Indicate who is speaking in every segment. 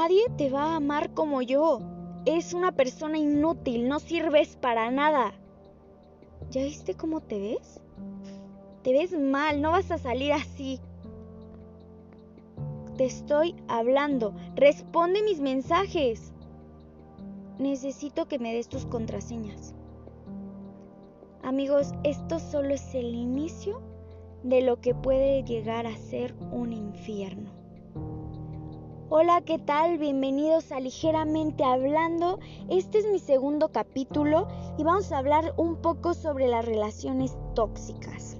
Speaker 1: Nadie te va a amar como yo. Es una persona inútil, no sirves para nada. ¿Ya viste cómo te ves? Te ves mal, no vas a salir así. Te estoy hablando. Responde mis mensajes. Necesito que me des tus contraseñas. Amigos, esto solo es el inicio de lo que puede llegar a ser un infierno. Hola, ¿qué tal? Bienvenidos a Ligeramente Hablando. Este es mi segundo capítulo y vamos a hablar un poco sobre las relaciones tóxicas.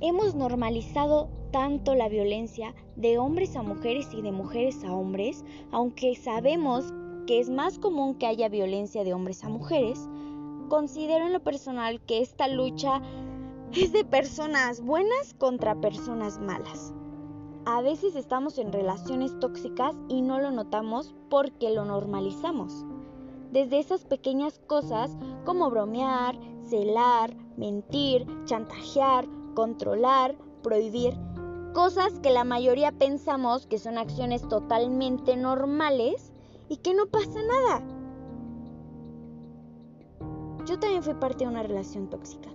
Speaker 1: Hemos normalizado tanto la violencia de hombres a mujeres y de mujeres a hombres, aunque sabemos que es más común que haya violencia de hombres a mujeres, considero en lo personal que esta lucha es de personas buenas contra personas malas. A veces estamos en relaciones tóxicas y no lo notamos porque lo normalizamos. Desde esas pequeñas cosas como bromear, celar, mentir, chantajear, controlar, prohibir, cosas que la mayoría pensamos que son acciones totalmente normales y que no pasa nada. Yo también fui parte de una relación tóxica.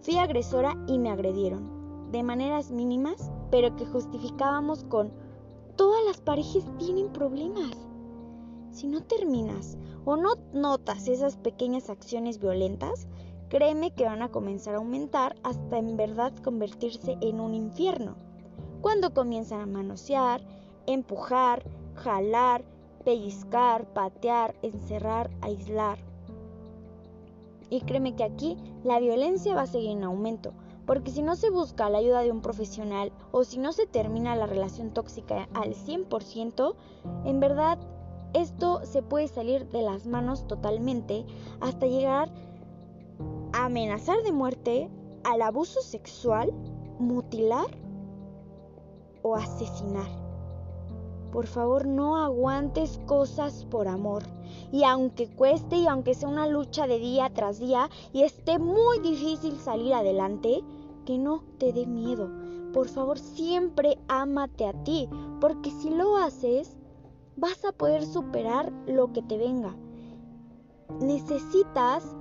Speaker 1: Fui agresora y me agredieron de maneras mínimas, pero que justificábamos con todas las parejas tienen problemas. Si no terminas o no notas esas pequeñas acciones violentas, créeme que van a comenzar a aumentar hasta en verdad convertirse en un infierno. Cuando comienzan a manosear, empujar, jalar, pellizcar, patear, encerrar, aislar. Y créeme que aquí la violencia va a seguir en aumento porque si no se busca la ayuda de un profesional o si no se termina la relación tóxica al 100%, en verdad esto se puede salir de las manos totalmente hasta llegar a amenazar de muerte, al abuso sexual, mutilar o asesinar. Por favor, no aguantes cosas por amor. Y aunque cueste y aunque sea una lucha de día tras día y esté muy difícil salir adelante, que no te dé miedo. Por favor, siempre ámate a ti, porque si lo haces, vas a poder superar lo que te venga. Necesitas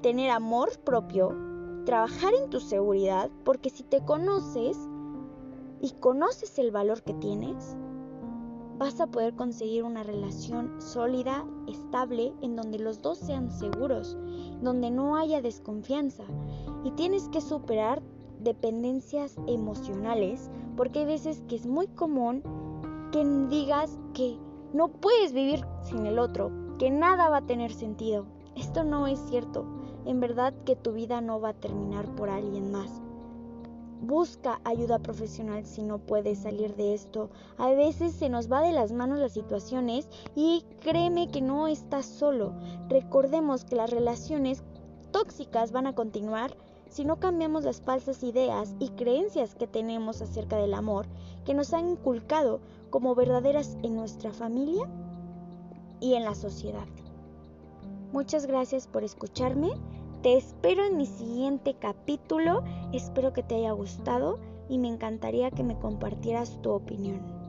Speaker 1: tener amor propio, trabajar en tu seguridad, porque si te conoces y conoces el valor que tienes, vas a poder conseguir una relación sólida, estable, en donde los dos sean seguros, donde no haya desconfianza. Y tienes que superar dependencias emocionales, porque hay veces que es muy común que digas que no puedes vivir sin el otro, que nada va a tener sentido. Esto no es cierto. En verdad que tu vida no va a terminar por alguien más. Busca ayuda profesional si no puedes salir de esto. A veces se nos va de las manos las situaciones y créeme que no estás solo. Recordemos que las relaciones tóxicas van a continuar si no cambiamos las falsas ideas y creencias que tenemos acerca del amor que nos han inculcado como verdaderas en nuestra familia y en la sociedad. Muchas gracias por escucharme. Te espero en mi siguiente capítulo. Espero que te haya gustado y me encantaría que me compartieras tu opinión.